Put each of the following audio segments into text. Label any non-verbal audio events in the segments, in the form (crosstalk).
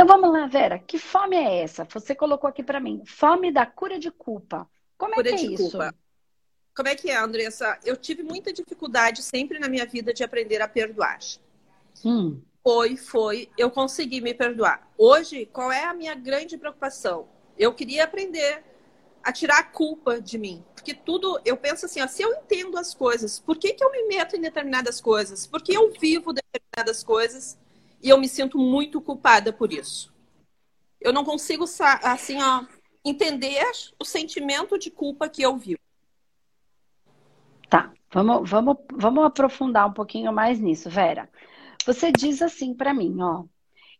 Então vamos lá, Vera. Que fome é essa? Você colocou aqui para mim. Fome da cura de culpa. Como cura é que é isso? Culpa. Como é que é, Andressa? Eu tive muita dificuldade sempre na minha vida de aprender a perdoar. Hum. Foi, foi. Eu consegui me perdoar. Hoje, qual é a minha grande preocupação? Eu queria aprender a tirar a culpa de mim. Porque tudo, eu penso assim, ó, se eu entendo as coisas, por que, que eu me meto em determinadas coisas? Porque eu vivo determinadas coisas e eu me sinto muito culpada por isso. Eu não consigo, assim, ó, entender o sentimento de culpa que eu vivo. Tá, vamos, vamos, vamos aprofundar um pouquinho mais nisso, Vera. Você diz assim para mim, ó.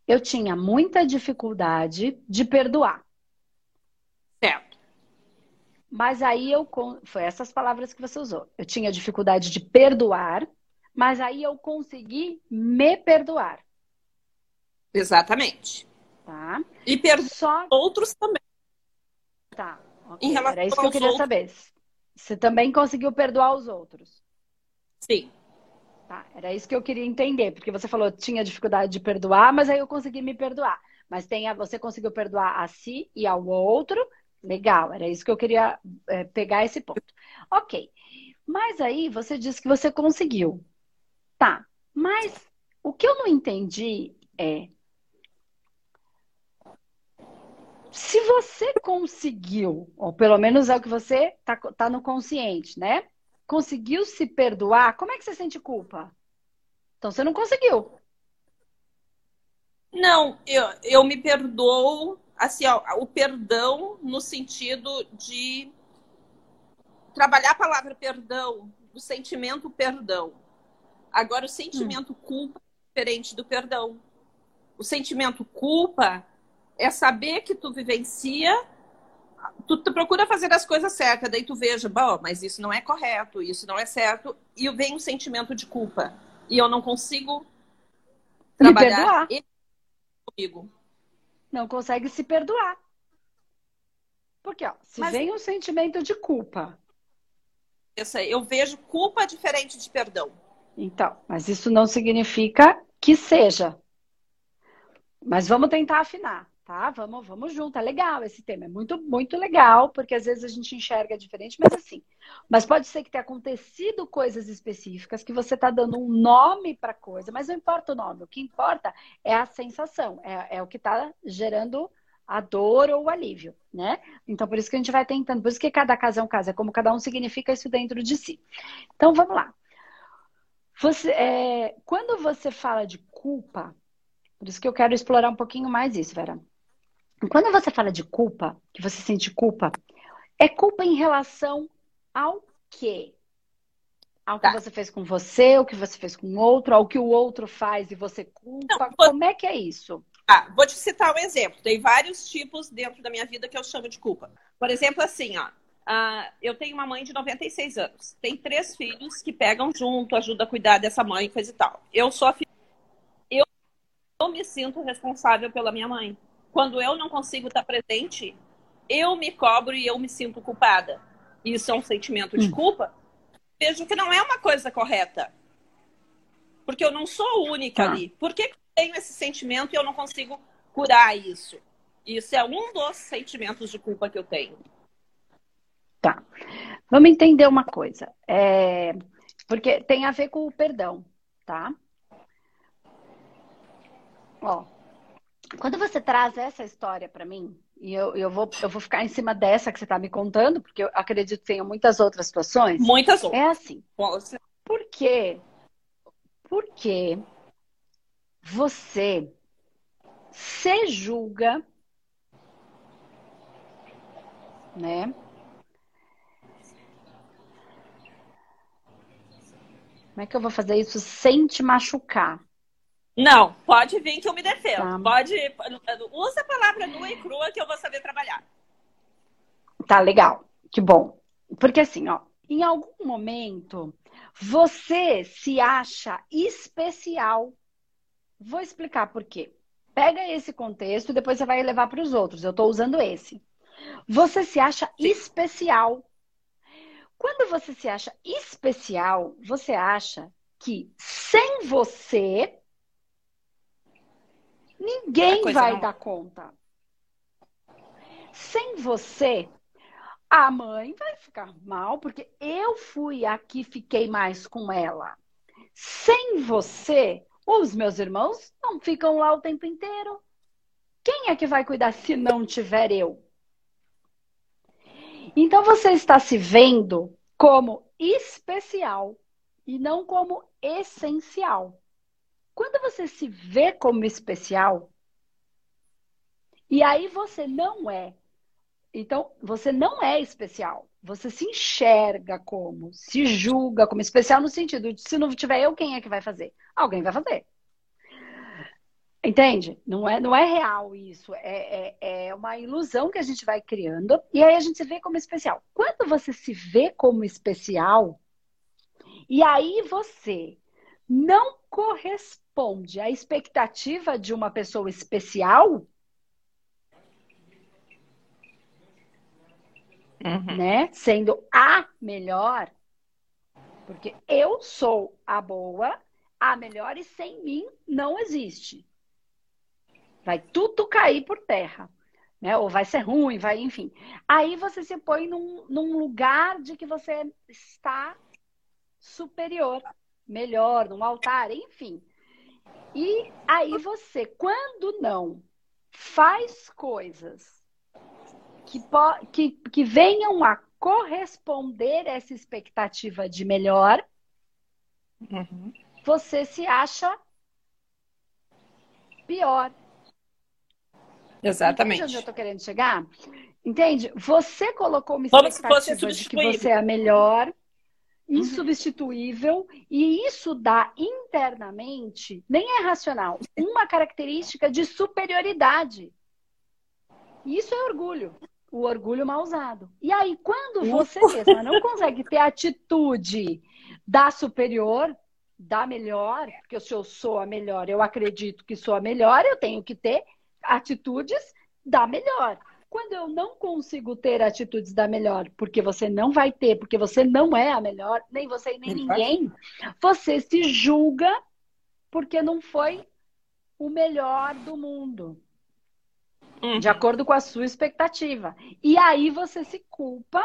Eu tinha muita dificuldade de perdoar. Certo. Mas aí eu. Foi essas palavras que você usou. Eu tinha dificuldade de perdoar, mas aí eu consegui me perdoar. Exatamente. Tá. E perdoar Só... outros também. Tá. Okay. Em relação Era isso que eu queria outros... saber. Você também conseguiu perdoar os outros? Sim. Tá, era isso que eu queria entender, porque você falou tinha dificuldade de perdoar, mas aí eu consegui me perdoar. Mas tem a, você conseguiu perdoar a si e ao outro, legal, era isso que eu queria é, pegar esse ponto. Ok, mas aí você disse que você conseguiu. Tá, mas o que eu não entendi é. Se você conseguiu, ou pelo menos é o que você tá, tá no consciente, né? conseguiu se perdoar, como é que você sente culpa? Então você não conseguiu. Não, eu, eu me perdoo, assim, ó, o perdão no sentido de trabalhar a palavra perdão, o sentimento perdão. Agora, o sentimento hum. culpa é diferente do perdão. O sentimento culpa é saber que tu vivencia tu, tu, procura fazer as coisas certas, daí tu veja, bom, mas isso não é correto, isso não é certo, e vem um sentimento de culpa. E eu não consigo trabalhar comigo. Não consegue se perdoar. Porque, ó, se mas... vem um sentimento de culpa. Eu vejo culpa diferente de perdão. Então, mas isso não significa que seja. Mas vamos tentar afinar tá? Vamos, vamos junto, é legal esse tema, é muito, muito legal, porque às vezes a gente enxerga diferente, mas assim. Mas pode ser que tenha acontecido coisas específicas, que você está dando um nome para coisa, mas não importa o nome, o que importa é a sensação, é, é o que está gerando a dor ou o alívio, né? Então, por isso que a gente vai tentando, por isso que cada caso é um caso, é como cada um significa isso dentro de si. Então, vamos lá. Você, é, quando você fala de culpa, por isso que eu quero explorar um pouquinho mais isso, Vera. Quando você fala de culpa, que você sente culpa, é culpa em relação ao quê? Ao que tá. você fez com você, ao que você fez com o outro, ao que o outro faz e você culpa. Não, vou... Como é que é isso? Ah, vou te citar um exemplo. Tem vários tipos dentro da minha vida que eu chamo de culpa. Por exemplo, assim, ó. Uh, eu tenho uma mãe de 96 anos. Tem três filhos que pegam junto, ajudam a cuidar dessa mãe, coisa e tal. Eu sou a filha. Eu, eu me sinto responsável pela minha mãe quando eu não consigo estar presente, eu me cobro e eu me sinto culpada. Isso é um sentimento de hum. culpa. Vejo que não é uma coisa correta. Porque eu não sou única ah. ali. Por que eu tenho esse sentimento e eu não consigo curar isso? Isso é um dos sentimentos de culpa que eu tenho. Tá. Vamos entender uma coisa. É... Porque tem a ver com o perdão, tá? Ó, quando você traz essa história para mim, e eu, eu, vou, eu vou ficar em cima dessa que você está me contando, porque eu acredito que tenha muitas outras situações. Muitas outras. É assim. Por quê? Porque você se julga, né? Como é que eu vou fazer isso sem te machucar? Não, pode vir que eu me defendo. Tá. Pode. Usa a palavra nua e crua que eu vou saber trabalhar. Tá legal. Que bom. Porque assim, ó, em algum momento você se acha especial. Vou explicar por quê. Pega esse contexto e depois você vai levar para os outros. Eu estou usando esse. Você se acha Sim. especial. Quando você se acha especial, você acha que sem você Ninguém vai não... dar conta. Sem você, a mãe vai ficar mal, porque eu fui aqui, fiquei mais com ela. Sem você, os meus irmãos não ficam lá o tempo inteiro. Quem é que vai cuidar se não tiver eu? Então você está se vendo como especial e não como essencial. Quando você se vê como especial, e aí você não é. Então, você não é especial. Você se enxerga como, se julga como especial no sentido de se não tiver eu, quem é que vai fazer? Alguém vai fazer. Entende? Não é, não é real isso. É, é, é, uma ilusão que a gente vai criando e aí a gente se vê como especial. Quando você se vê como especial, e aí você não corresponde à expectativa de uma pessoa especial, uhum. né? Sendo a melhor, porque eu sou a boa, a melhor e sem mim não existe. Vai tudo cair por terra. Né? Ou vai ser ruim, vai, enfim. Aí você se põe num, num lugar de que você está superior, melhor, num altar, enfim. E aí você, quando não faz coisas que, que, que venham a corresponder a essa expectativa de melhor, uhum. você se acha pior. Exatamente. Entende onde eu estou querendo chegar? Entende? Você colocou uma expectativa de que você é a uhum. insubstituível, e isso dá internamente, nem é racional, uma característica de superioridade. Isso é orgulho. O orgulho mal usado. E aí, quando você mesma não consegue ter a atitude da superior, da melhor, porque se eu sou a melhor, eu acredito que sou a melhor, eu tenho que ter atitudes da melhor. Quando eu não consigo ter atitudes da melhor, porque você não vai ter, porque você não é a melhor, nem você nem ninguém, você se julga porque não foi o melhor do mundo. De uhum. acordo com a sua expectativa. E aí você se culpa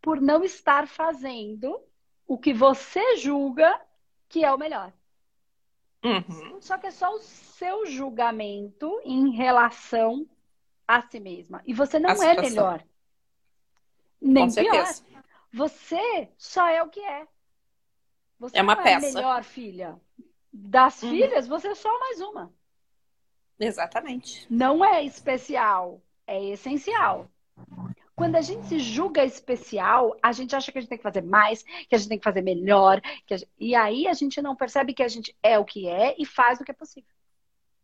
por não estar fazendo o que você julga que é o melhor. Uhum. Só que é só o seu julgamento em relação a si mesma. E você não é melhor. Nem pior. Você só é o que é. Você é uma não peça. é a melhor filha. Das uhum. filhas, você é só mais uma. Exatamente. Não é especial, é essencial. Quando a gente se julga especial, a gente acha que a gente tem que fazer mais, que a gente tem que fazer melhor. Gente... E aí a gente não percebe que a gente é o que é e faz o que é possível.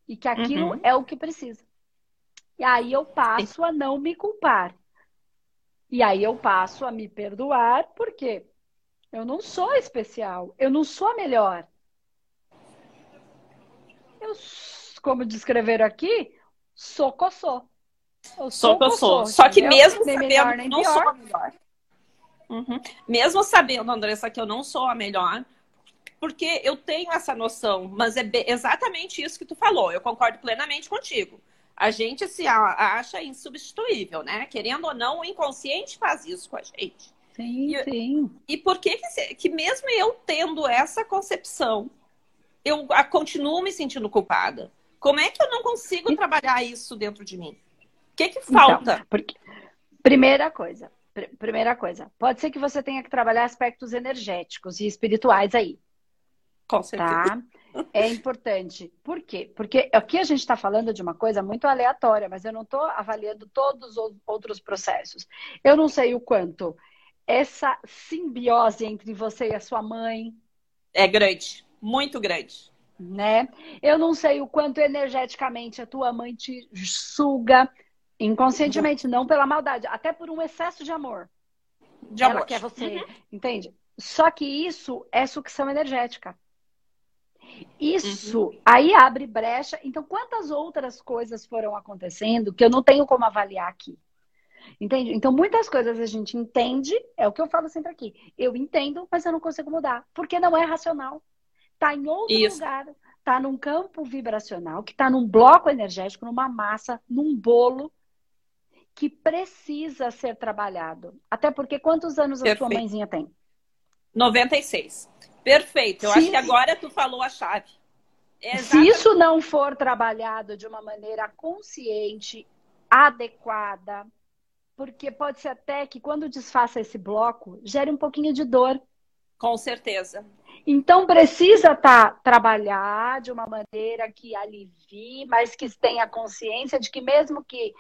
E que aquilo uhum. é o que precisa. E aí eu passo a não me culpar. E aí eu passo a me perdoar, porque eu não sou especial, eu não sou a melhor. Eu, como descreveram aqui, sou coçou. Eu sou sou. Só que mesmo nem sabendo melhor, eu não pior. sou a melhor. Uhum. Mesmo sabendo, Andressa, que eu não sou a melhor, porque eu tenho essa noção, mas é exatamente isso que tu falou. Eu concordo plenamente contigo. A gente se acha insubstituível, né? Querendo ou não, o inconsciente faz isso com a gente. Sim, e, sim. E por que, que, que mesmo eu tendo essa concepção, eu continuo me sentindo culpada? Como é que eu não consigo trabalhar isso dentro de mim? O que, que então, falta? Então, porque, primeira coisa, pr primeira coisa, pode ser que você tenha que trabalhar aspectos energéticos e espirituais aí. Com certeza. Tá? (laughs) É importante. Por quê? Porque aqui a gente está falando de uma coisa muito aleatória, mas eu não estou avaliando todos os outros processos. Eu não sei o quanto essa simbiose entre você e a sua mãe. É grande, muito grande. Né? Eu não sei o quanto energeticamente a tua mãe te suga, Inconscientemente, não pela maldade, até por um excesso de amor. De Ela amor. quer você, uhum. entende? Só que isso é sucção energética. Isso uhum. aí abre brecha. Então, quantas outras coisas foram acontecendo que eu não tenho como avaliar aqui? Entende? Então, muitas coisas a gente entende, é o que eu falo sempre aqui. Eu entendo, mas eu não consigo mudar, porque não é racional. Tá em outro Isso. lugar, está num campo vibracional, que está num bloco energético, numa massa, num bolo que precisa ser trabalhado. Até porque quantos anos Perfeito. a sua mãezinha tem? 96. Perfeito. Eu Se... acho que agora tu falou a chave. É Se isso não for trabalhado de uma maneira consciente, adequada, porque pode ser até que quando desfaça esse bloco, gere um pouquinho de dor. Com certeza. Então precisa tá, trabalhar de uma maneira que alivie, mas que tenha consciência de que mesmo que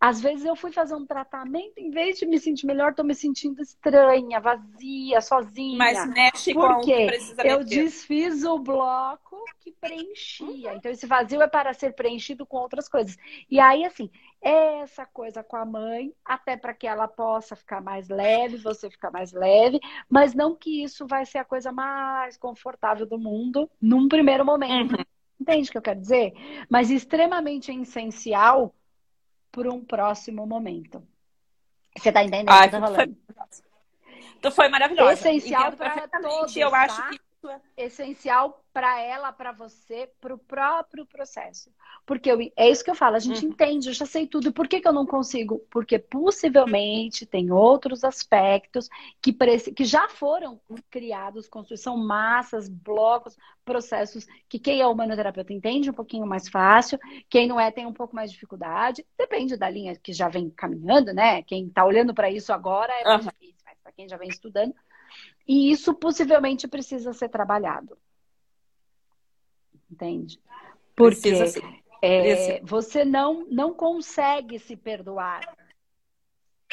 às vezes eu fui fazer um tratamento, em vez de me sentir melhor, tô me sentindo estranha, vazia, sozinha. Mas mexe com quê? Eu desfiz o bloco que preenchia. Então, esse vazio é para ser preenchido com outras coisas. E aí, assim, essa coisa com a mãe, até para que ela possa ficar mais leve, você ficar mais leve, mas não que isso vai ser a coisa mais confortável do mundo num primeiro momento. Uhum. Entende o que eu quero dizer? Mas extremamente essencial para um próximo momento. Você está entendendo o que eu tô falando? Foi, foi maravilhosa. Essencial para todos, eu tá? acho que essencial para ela, para você, para o próprio processo. Porque eu, é isso que eu falo, a gente uhum. entende, eu já sei tudo. Por que, que eu não consigo? Porque possivelmente tem outros aspectos que, que já foram criados, construção, massas, blocos, processos, que quem é humanoterapeuta entende um pouquinho mais fácil, quem não é tem um pouco mais de dificuldade. Depende da linha que já vem caminhando, né? Quem está olhando para isso agora é mais uhum. difícil, mas para quem já vem estudando e isso possivelmente precisa ser trabalhado. Entende? Porque é, você não, não consegue se perdoar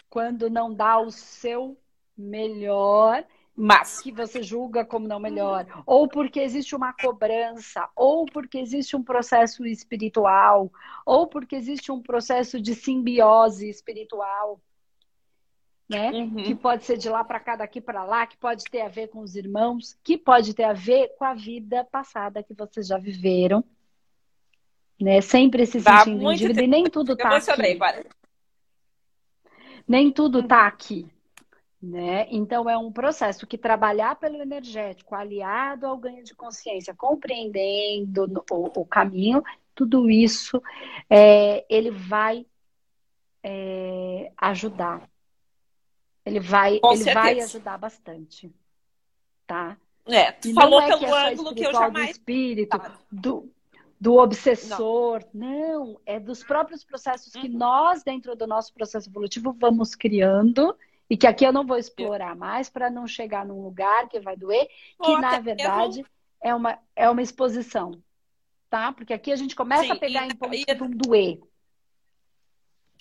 quando não dá o seu melhor, mas que você julga como não melhor, ou porque existe uma cobrança, ou porque existe um processo espiritual, ou porque existe um processo de simbiose espiritual né? Uhum. Que pode ser de lá para cá, daqui para lá, que pode ter a ver com os irmãos, que pode ter a ver com a vida passada que vocês já viveram, né? Sempre se sentindo em dívida e nem tudo tá aqui. Nem tudo tá uhum. aqui, né? Então é um processo que trabalhar pelo energético, aliado ao ganho de consciência, compreendendo o, o caminho, tudo isso é, ele vai é, ajudar ele vai, ele vai ajudar bastante. Tá? É, tu e falou é pelo é ângulo que eu jamais. Do espírito, do, do obsessor. Não. não. é dos próprios processos que uhum. nós, dentro do nosso processo evolutivo, vamos criando. E que aqui eu não vou explorar mais para não chegar num lugar que vai doer, que na verdade é, uma, é uma exposição. Tá? Porque aqui a gente começa Sim, a pegar e, em pontos e... que vão doer.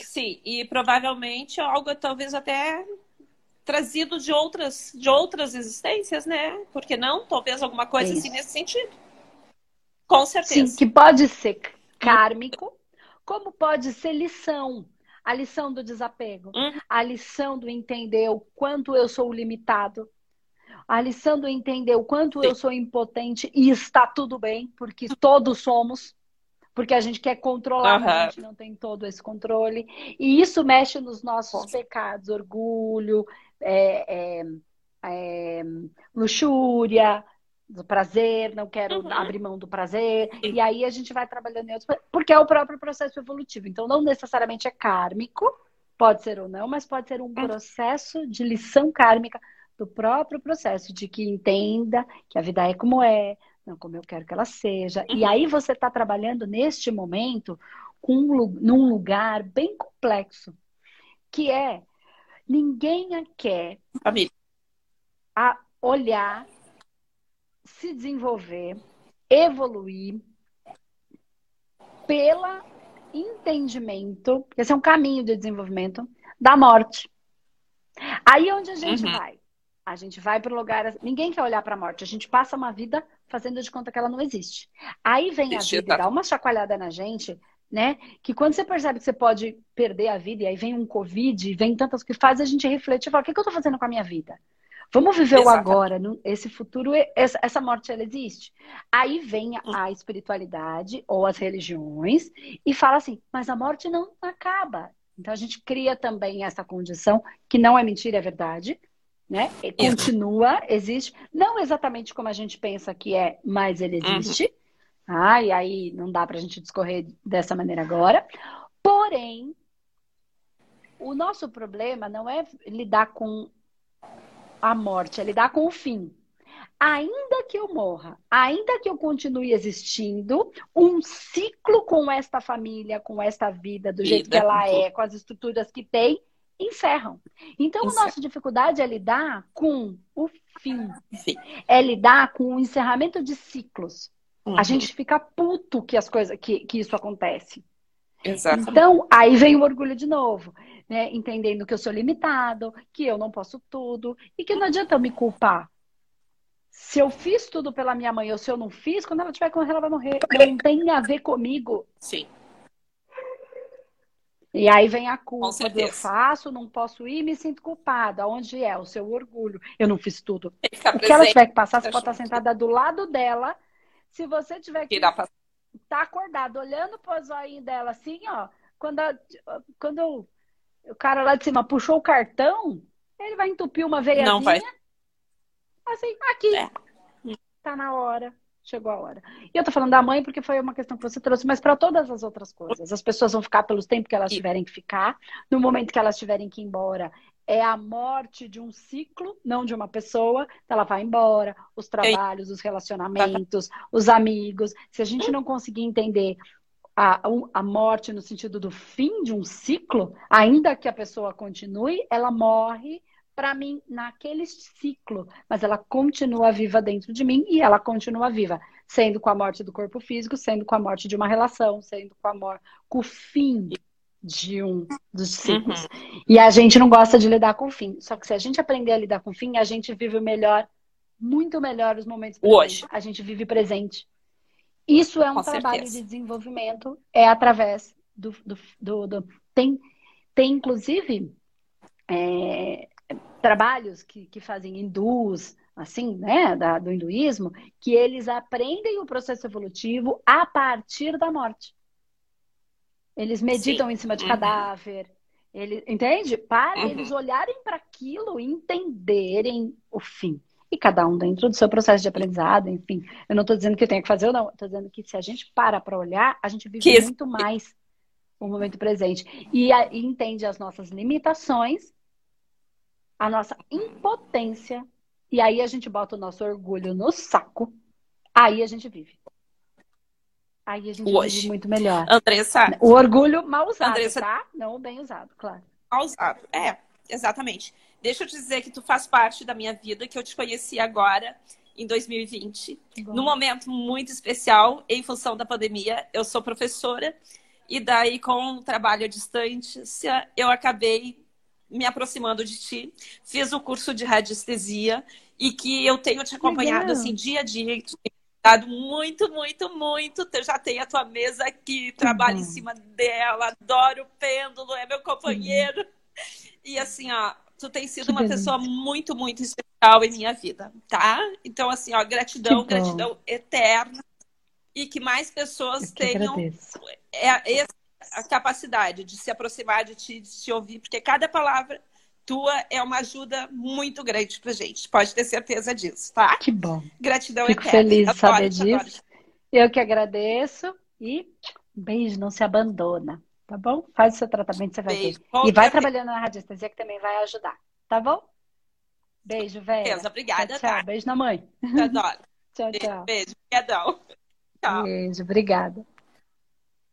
Sim, e provavelmente algo talvez até trazido de outras, de outras existências, né? Porque não? Talvez alguma coisa Isso. assim nesse sentido. Com certeza. Sim, que pode ser kármico, como pode ser lição. A lição do desapego, uhum. a lição do entender o quanto eu sou limitado, a lição do entender o quanto Sim. eu sou impotente e está tudo bem, porque todos somos porque a gente quer controlar, uhum. mas a gente não tem todo esse controle. E isso mexe nos nossos pecados, orgulho, é, é, é, luxúria, do prazer, não quero uhum. abrir mão do prazer. Sim. E aí a gente vai trabalhando em outros, porque é o próprio processo evolutivo. Então, não necessariamente é kármico, pode ser ou não, mas pode ser um uhum. processo de lição kármica do próprio processo, de que entenda que a vida é como é, não como eu quero que ela seja. Uhum. E aí você está trabalhando neste momento com, num lugar bem complexo, que é ninguém quer Família. a olhar, se desenvolver, evoluir pelo entendimento, esse é um caminho de desenvolvimento da morte. Aí é onde a gente uhum. vai? A gente vai para o lugar. Ninguém quer olhar para a morte. A gente passa uma vida fazendo de conta que ela não existe. Aí vem a vida e dá uma chacoalhada na gente, né? Que quando você percebe que você pode perder a vida, e aí vem um Covid, vem tantas que faz a gente refletir e fala: o que, que eu estou fazendo com a minha vida? Vamos viver Exatamente. o agora, esse futuro, essa morte ela existe. Aí vem a espiritualidade ou as religiões e fala assim: mas a morte não acaba. Então a gente cria também essa condição que não é mentira, é verdade, né? continua, existe, não exatamente como a gente pensa que é, mas ele existe, uhum. Ah, e aí não dá para a gente discorrer dessa maneira agora. Porém, o nosso problema não é lidar com a morte, é lidar com o fim. Ainda que eu morra, ainda que eu continue existindo, um ciclo com esta família, com esta vida, do jeito que ela é, com as estruturas que tem, encerram. Então, Encerra. a nossa dificuldade é lidar com o fim. Sim. É lidar com o encerramento de ciclos. Uhum. A gente fica puto que as coisas que, que isso acontece. Exatamente. Então, aí vem o orgulho de novo, né? Entendendo que eu sou limitado, que eu não posso tudo e que não adianta eu me culpar. Se eu fiz tudo pela minha mãe ou se eu não fiz, quando ela tiver com ela, ela vai morrer. Não tem a ver comigo. Sim. E aí vem a culpa do eu faço, não posso ir, me sinto culpada. Onde é o seu orgulho? Eu não fiz tudo. O que ela tiver que passar, você pode estar sentada do lado dela. Se você tiver que estar tá acordado, olhando pro zoinho dela assim, ó, quando, a, quando o cara lá de cima puxou o cartão, ele vai entupir uma veiazinha. Não vai. Assim, aqui. É. Tá na hora chegou a hora. E eu tô falando da mãe porque foi uma questão que você trouxe, mas para todas as outras coisas. As pessoas vão ficar pelos tempos que elas tiverem que ficar. No momento que elas tiverem que ir embora, é a morte de um ciclo, não de uma pessoa. Ela vai embora, os trabalhos, os relacionamentos, os amigos. Se a gente não conseguir entender a, a morte no sentido do fim de um ciclo, ainda que a pessoa continue, ela morre para mim naquele ciclo, mas ela continua viva dentro de mim e ela continua viva, sendo com a morte do corpo físico, sendo com a morte de uma relação, sendo com a morte, com o fim de um dos ciclos. Uhum. E a gente não gosta de lidar com o fim. Só que se a gente aprender a lidar com o fim, a gente vive melhor, muito melhor os momentos presentes. Hoje. A gente vive presente. Isso é um com trabalho certeza. de desenvolvimento, é através do. do, do, do tem, tem, inclusive, é, trabalhos que, que fazem hindus, assim, né, da, do hinduísmo, que eles aprendem o processo evolutivo a partir da morte. Eles meditam Sim. em cima de uhum. cadáver. Ele, entende? Para uhum. eles olharem para aquilo e entenderem o fim. E cada um dentro do seu processo de aprendizado, enfim. Eu não estou dizendo que eu tenho que fazer ou não. Estou dizendo que se a gente para para olhar, a gente vive que muito isso. mais o momento presente. E, a, e entende as nossas limitações a nossa impotência, e aí a gente bota o nosso orgulho no saco, aí a gente vive. Aí a gente Hoje. vive muito melhor. Andressa. O orgulho mal usado, Andressa... tá? Não bem usado, claro. Mal usado. É, exatamente. Deixa eu te dizer que tu faz parte da minha vida, que eu te conheci agora, em 2020, Bom. num momento muito especial, em função da pandemia. Eu sou professora, e daí, com o trabalho à distância, eu acabei me aproximando de ti, fiz o curso de radiestesia e que eu tenho te acompanhado assim dia a dia, dado muito, muito, muito. Eu já tenho a tua mesa aqui, trabalho uhum. em cima dela, adoro o pêndulo, é meu companheiro. Uhum. E assim, ó, tu tem sido que uma beleza. pessoa muito, muito especial em minha vida, tá? Então, assim, ó, gratidão, gratidão eterna. E que mais pessoas tenham é, a capacidade de se aproximar de ti, de te ouvir, porque cada palavra tua é uma ajuda muito grande pra gente. Pode ter certeza disso, tá? Que bom. Gratidão Fico eterna. feliz de saber disso. Eu que agradeço e beijo, não se abandona, tá bom? Faz o seu tratamento, você vai beijo. ver. E vai trabalhando na radiestesia que também vai ajudar, tá bom? Beijo, velho. Obrigada. Tchau, tchau. Tá? Beijo na mãe. Adoro. tchau, (laughs) tchau. Beijo, obrigadão. Tchau. Beijo, obrigada.